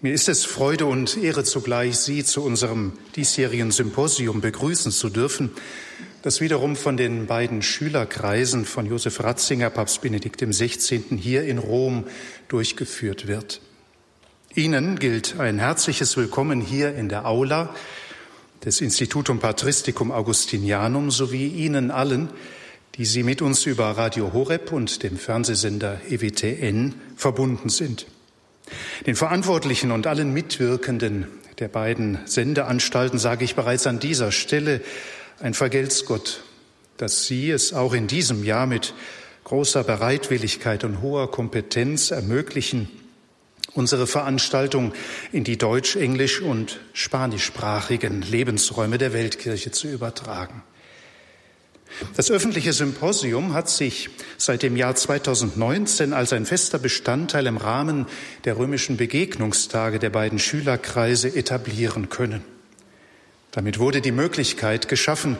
Mir ist es Freude und Ehre zugleich, Sie zu unserem diesjährigen Symposium begrüßen zu dürfen, das wiederum von den beiden Schülerkreisen von Josef Ratzinger, Papst Benedikt XVI. hier in Rom durchgeführt wird. Ihnen gilt ein herzliches Willkommen hier in der Aula des Institutum Patristicum Augustinianum sowie Ihnen allen, die Sie mit uns über Radio Horeb und dem Fernsehsender EWTN verbunden sind. Den Verantwortlichen und allen Mitwirkenden der beiden Sendeanstalten sage ich bereits an dieser Stelle ein Vergelt's Gott, dass Sie es auch in diesem Jahr mit großer Bereitwilligkeit und hoher Kompetenz ermöglichen, unsere Veranstaltung in die deutsch-, englisch- und spanischsprachigen Lebensräume der Weltkirche zu übertragen. Das öffentliche Symposium hat sich seit dem Jahr 2019 als ein fester Bestandteil im Rahmen der römischen Begegnungstage der beiden Schülerkreise etablieren können. Damit wurde die Möglichkeit geschaffen,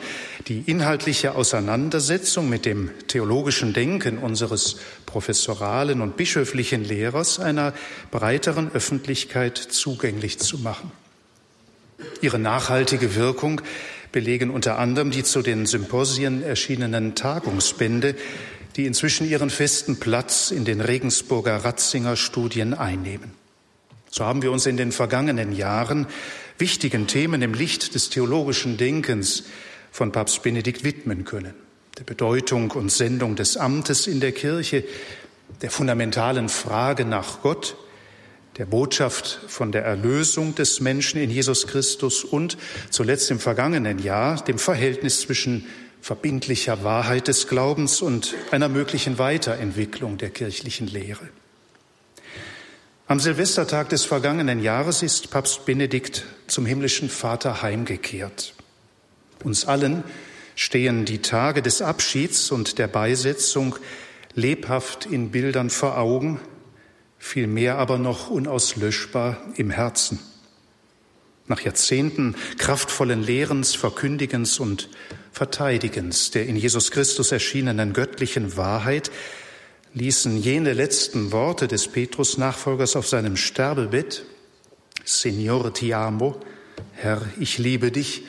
die inhaltliche Auseinandersetzung mit dem theologischen Denken unseres professoralen und bischöflichen Lehrers einer breiteren Öffentlichkeit zugänglich zu machen. Ihre nachhaltige Wirkung belegen unter anderem die zu den Symposien erschienenen Tagungsbände, die inzwischen ihren festen Platz in den Regensburger Ratzinger Studien einnehmen. So haben wir uns in den vergangenen Jahren wichtigen Themen im Licht des theologischen Denkens von Papst Benedikt widmen können. Der Bedeutung und Sendung des Amtes in der Kirche, der fundamentalen Frage nach Gott, der Botschaft von der Erlösung des Menschen in Jesus Christus und zuletzt im vergangenen Jahr dem Verhältnis zwischen verbindlicher Wahrheit des Glaubens und einer möglichen Weiterentwicklung der kirchlichen Lehre. Am Silvestertag des vergangenen Jahres ist Papst Benedikt zum himmlischen Vater heimgekehrt. Uns allen stehen die Tage des Abschieds und der Beisetzung lebhaft in Bildern vor Augen, vielmehr aber noch unauslöschbar im Herzen. Nach Jahrzehnten kraftvollen Lehrens, Verkündigens und Verteidigens der in Jesus Christus erschienenen göttlichen Wahrheit ließen jene letzten Worte des Petrus-Nachfolgers auf seinem Sterbebett, Signore ti amo, Herr, ich liebe dich,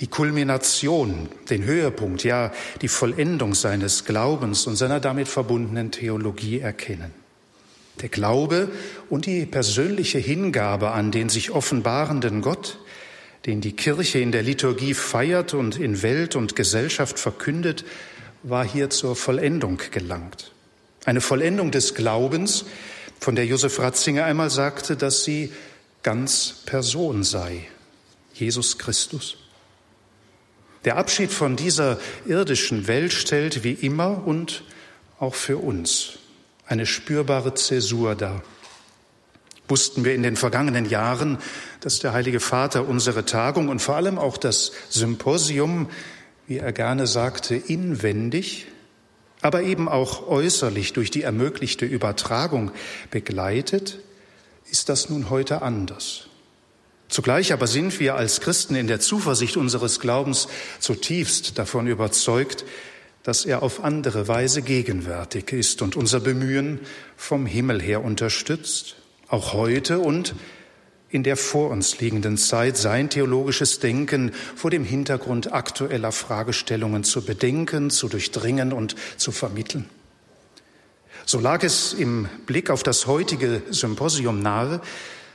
die Kulmination, den Höhepunkt, ja die Vollendung seines Glaubens und seiner damit verbundenen Theologie erkennen. Der Glaube und die persönliche Hingabe an den sich offenbarenden Gott, den die Kirche in der Liturgie feiert und in Welt und Gesellschaft verkündet, war hier zur Vollendung gelangt. Eine Vollendung des Glaubens, von der Josef Ratzinger einmal sagte, dass sie ganz Person sei, Jesus Christus. Der Abschied von dieser irdischen Welt stellt wie immer und auch für uns eine spürbare Zäsur dar. Wussten wir in den vergangenen Jahren, dass der Heilige Vater unsere Tagung und vor allem auch das Symposium, wie er gerne sagte, inwendig aber eben auch äußerlich durch die ermöglichte Übertragung begleitet, ist das nun heute anders. Zugleich aber sind wir als Christen in der Zuversicht unseres Glaubens zutiefst davon überzeugt, dass er auf andere Weise gegenwärtig ist und unser Bemühen vom Himmel her unterstützt, auch heute und in der vor uns liegenden Zeit sein theologisches Denken vor dem Hintergrund aktueller Fragestellungen zu bedenken, zu durchdringen und zu vermitteln. So lag es im Blick auf das heutige Symposium nahe,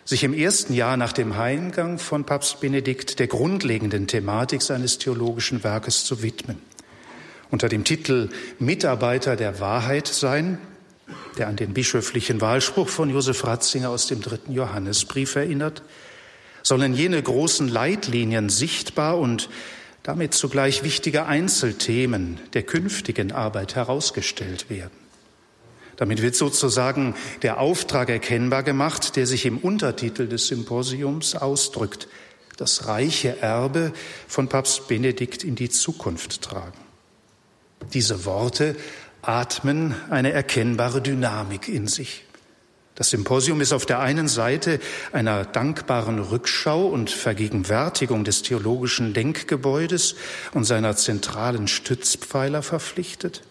sich im ersten Jahr nach dem Heimgang von Papst Benedikt der grundlegenden Thematik seines theologischen Werkes zu widmen. Unter dem Titel Mitarbeiter der Wahrheit sein der an den bischöflichen Wahlspruch von Josef Ratzinger aus dem dritten Johannesbrief erinnert, sollen jene großen Leitlinien sichtbar und damit zugleich wichtige Einzelthemen der künftigen Arbeit herausgestellt werden. Damit wird sozusagen der Auftrag erkennbar gemacht, der sich im Untertitel des Symposiums ausdrückt, das reiche Erbe von Papst Benedikt in die Zukunft tragen. Diese Worte atmen eine erkennbare Dynamik in sich. Das Symposium ist auf der einen Seite einer dankbaren Rückschau und Vergegenwärtigung des theologischen Denkgebäudes und seiner zentralen Stützpfeiler verpflichtet.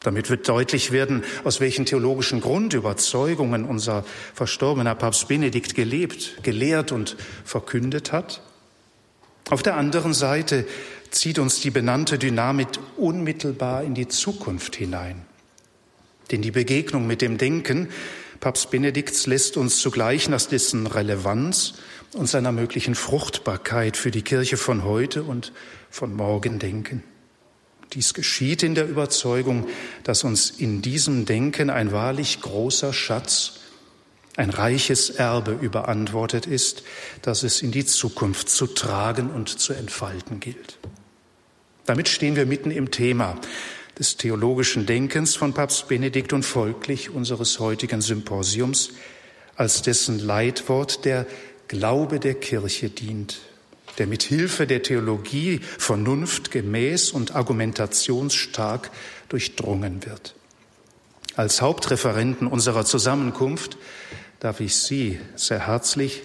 Damit wird deutlich werden, aus welchen theologischen Grundüberzeugungen unser verstorbener Papst Benedikt gelebt, gelehrt und verkündet hat. Auf der anderen Seite zieht uns die benannte Dynamik unmittelbar in die Zukunft hinein. Denn die Begegnung mit dem Denken Papst Benedikts lässt uns zugleich nach dessen Relevanz und seiner möglichen Fruchtbarkeit für die Kirche von heute und von morgen denken. Dies geschieht in der Überzeugung, dass uns in diesem Denken ein wahrlich großer Schatz, ein reiches Erbe überantwortet ist, das es in die Zukunft zu tragen und zu entfalten gilt. Damit stehen wir mitten im Thema des theologischen Denkens von Papst Benedikt und folglich unseres heutigen Symposiums, als dessen Leitwort der Glaube der Kirche dient der mit Hilfe der Theologie vernunftgemäß und argumentationsstark durchdrungen wird. Als Hauptreferenten unserer Zusammenkunft darf ich Sie sehr herzlich,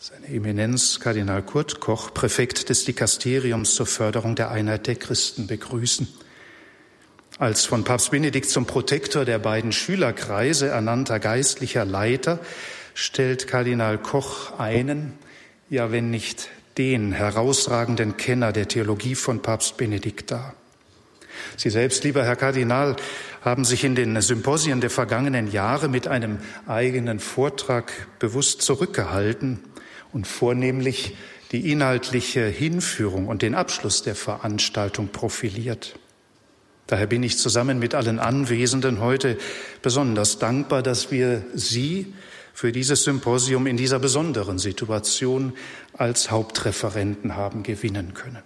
seine Eminenz Kardinal Kurt Koch, Präfekt des Dikasteriums zur Förderung der Einheit der Christen, begrüßen. Als von Papst Benedikt zum Protektor der beiden Schülerkreise ernannter geistlicher Leiter stellt Kardinal Koch einen, ja wenn nicht den herausragenden Kenner der Theologie von Papst Benedikt dar. Sie selbst, lieber Herr Kardinal, haben sich in den Symposien der vergangenen Jahre mit einem eigenen Vortrag bewusst zurückgehalten und vornehmlich die inhaltliche Hinführung und den Abschluss der Veranstaltung profiliert. Daher bin ich zusammen mit allen Anwesenden heute besonders dankbar, dass wir Sie für dieses Symposium in dieser besonderen Situation als Hauptreferenten haben gewinnen können.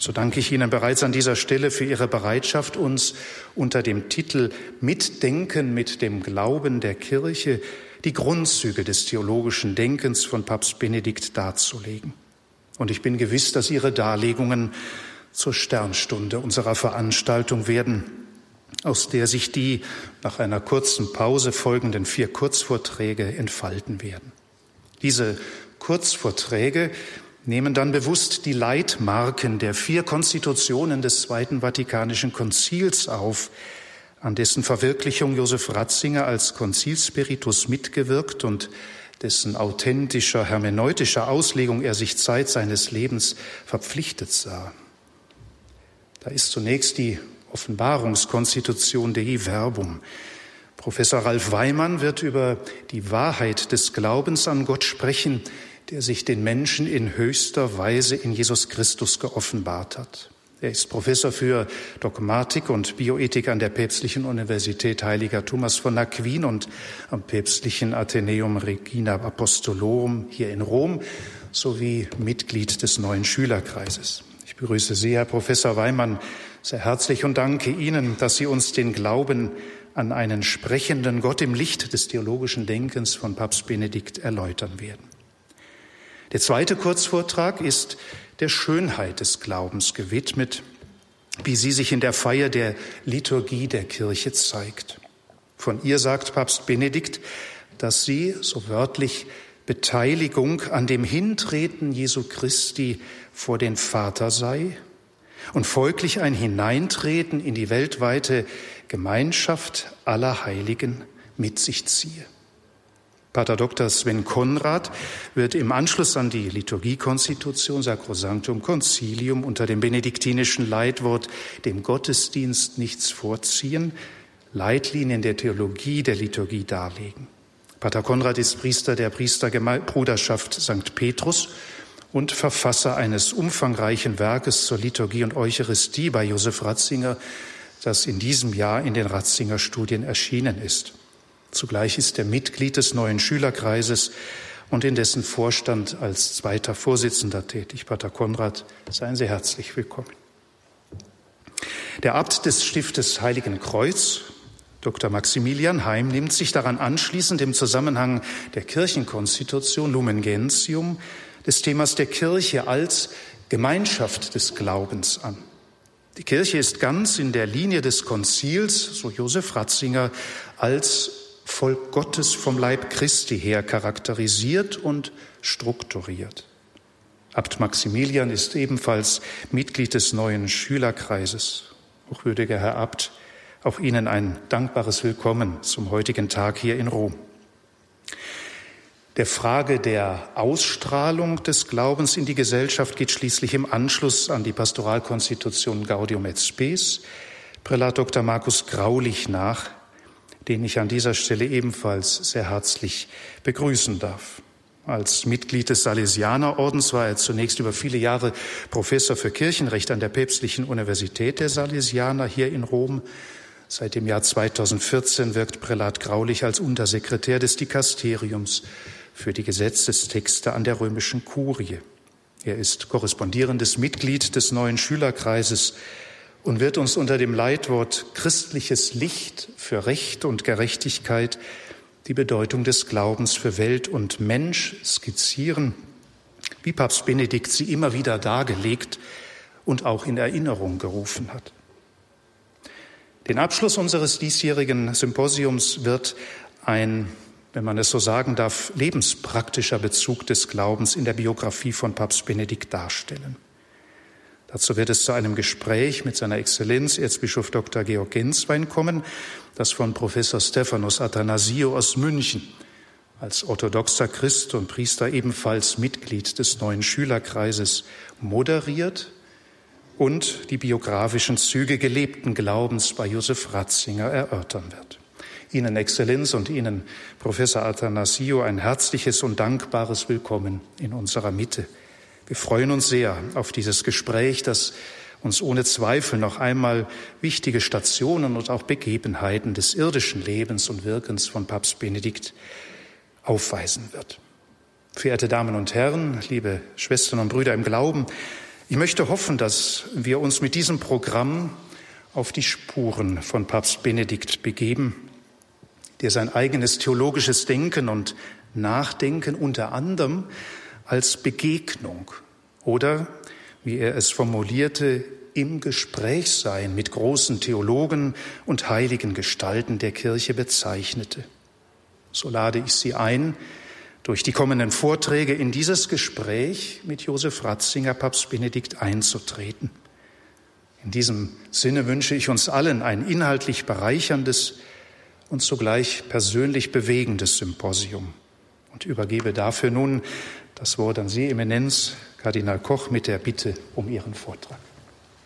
So danke ich Ihnen bereits an dieser Stelle für Ihre Bereitschaft, uns unter dem Titel Mitdenken mit dem Glauben der Kirche die Grundzüge des theologischen Denkens von Papst Benedikt darzulegen. Und ich bin gewiss, dass Ihre Darlegungen zur Sternstunde unserer Veranstaltung werden, aus der sich die nach einer kurzen Pause folgenden vier Kurzvorträge entfalten werden. Diese Kurzvorträge nehmen dann bewusst die Leitmarken der vier Konstitutionen des Zweiten Vatikanischen Konzils auf, an dessen Verwirklichung Josef Ratzinger als Konzilspiritus mitgewirkt und dessen authentischer hermeneutischer Auslegung er sich Zeit seines Lebens verpflichtet sah. Da ist zunächst die Offenbarungskonstitution Dei Verbum. Professor Ralf Weimann wird über die Wahrheit des Glaubens an Gott sprechen, der sich den Menschen in höchster Weise in Jesus Christus geoffenbart hat. Er ist Professor für Dogmatik und Bioethik an der Päpstlichen Universität Heiliger Thomas von Aquin und am Päpstlichen Athenäum Regina Apostolorum hier in Rom sowie Mitglied des neuen Schülerkreises. Ich begrüße Sie, Herr Professor Weimann, sehr herzlich und danke Ihnen, dass Sie uns den Glauben an einen sprechenden Gott im Licht des theologischen Denkens von Papst Benedikt erläutern werden. Der zweite Kurzvortrag ist der Schönheit des Glaubens gewidmet, wie sie sich in der Feier der Liturgie der Kirche zeigt. Von ihr sagt Papst Benedikt, dass sie, so wörtlich, Beteiligung an dem Hintreten Jesu Christi vor den Vater sei und folglich ein Hineintreten in die weltweite Gemeinschaft aller Heiligen mit sich ziehe. Pater Dr. Sven Konrad wird im Anschluss an die Liturgiekonstitution Sacrosanctum Concilium unter dem benediktinischen Leitwort dem Gottesdienst nichts vorziehen, Leitlinien der Theologie der Liturgie darlegen. Pater Konrad ist Priester der Priesterbruderschaft St. Petrus und Verfasser eines umfangreichen Werkes zur Liturgie und Eucharistie bei Josef Ratzinger, das in diesem Jahr in den Ratzinger Studien erschienen ist. Zugleich ist er Mitglied des neuen Schülerkreises und in dessen Vorstand als zweiter Vorsitzender tätig. Pater Konrad, seien Sie herzlich willkommen. Der Abt des Stiftes Heiligen Kreuz, Dr. Maximilian Heim, nimmt sich daran anschließend im Zusammenhang der Kirchenkonstitution Lumen Gentium des Themas der Kirche als Gemeinschaft des Glaubens an. Die Kirche ist ganz in der Linie des Konzils, so Josef Ratzinger, als Volk Gottes vom Leib Christi her charakterisiert und strukturiert. Abt Maximilian ist ebenfalls Mitglied des neuen Schülerkreises. Hochwürdiger Herr Abt, Auch Ihnen ein dankbares Willkommen zum heutigen Tag hier in Rom. Der Frage der Ausstrahlung des Glaubens in die Gesellschaft geht schließlich im Anschluss an die Pastoralkonstitution Gaudium et Spes Prälat Dr. Markus Graulich nach, den ich an dieser Stelle ebenfalls sehr herzlich begrüßen darf. Als Mitglied des Salesianerordens war er zunächst über viele Jahre Professor für Kirchenrecht an der Päpstlichen Universität der Salesianer hier in Rom. Seit dem Jahr 2014 wirkt Prälat Graulich als Untersekretär des Dikasteriums für die Gesetzestexte an der römischen Kurie. Er ist korrespondierendes Mitglied des neuen Schülerkreises und wird uns unter dem Leitwort christliches Licht für Recht und Gerechtigkeit die Bedeutung des Glaubens für Welt und Mensch skizzieren, wie Papst Benedikt sie immer wieder dargelegt und auch in Erinnerung gerufen hat. Den Abschluss unseres diesjährigen Symposiums wird ein, wenn man es so sagen darf, lebenspraktischer Bezug des Glaubens in der Biografie von Papst Benedikt darstellen. Dazu wird es zu einem Gespräch mit seiner Exzellenz Erzbischof Dr. Georg Genswein kommen, das von Professor Stephanos Athanasio aus München als orthodoxer Christ und Priester ebenfalls Mitglied des neuen Schülerkreises moderiert und die biografischen Züge gelebten Glaubens bei Josef Ratzinger erörtern wird. Ihnen Exzellenz und Ihnen Professor Athanasio ein herzliches und dankbares Willkommen in unserer Mitte. Wir freuen uns sehr auf dieses Gespräch, das uns ohne Zweifel noch einmal wichtige Stationen und auch Begebenheiten des irdischen Lebens und Wirkens von Papst Benedikt aufweisen wird. Verehrte Damen und Herren, liebe Schwestern und Brüder im Glauben, ich möchte hoffen, dass wir uns mit diesem Programm auf die Spuren von Papst Benedikt begeben, der sein eigenes theologisches Denken und Nachdenken unter anderem als Begegnung oder, wie er es formulierte, im Gespräch sein mit großen Theologen und heiligen Gestalten der Kirche bezeichnete. So lade ich Sie ein, durch die kommenden Vorträge in dieses Gespräch mit Josef Ratzinger, Papst Benedikt einzutreten. In diesem Sinne wünsche ich uns allen ein inhaltlich bereicherndes und zugleich persönlich bewegendes Symposium und übergebe dafür nun das Wort an Sie, Eminenz, Kardinal Koch, mit der Bitte um Ihren Vortrag.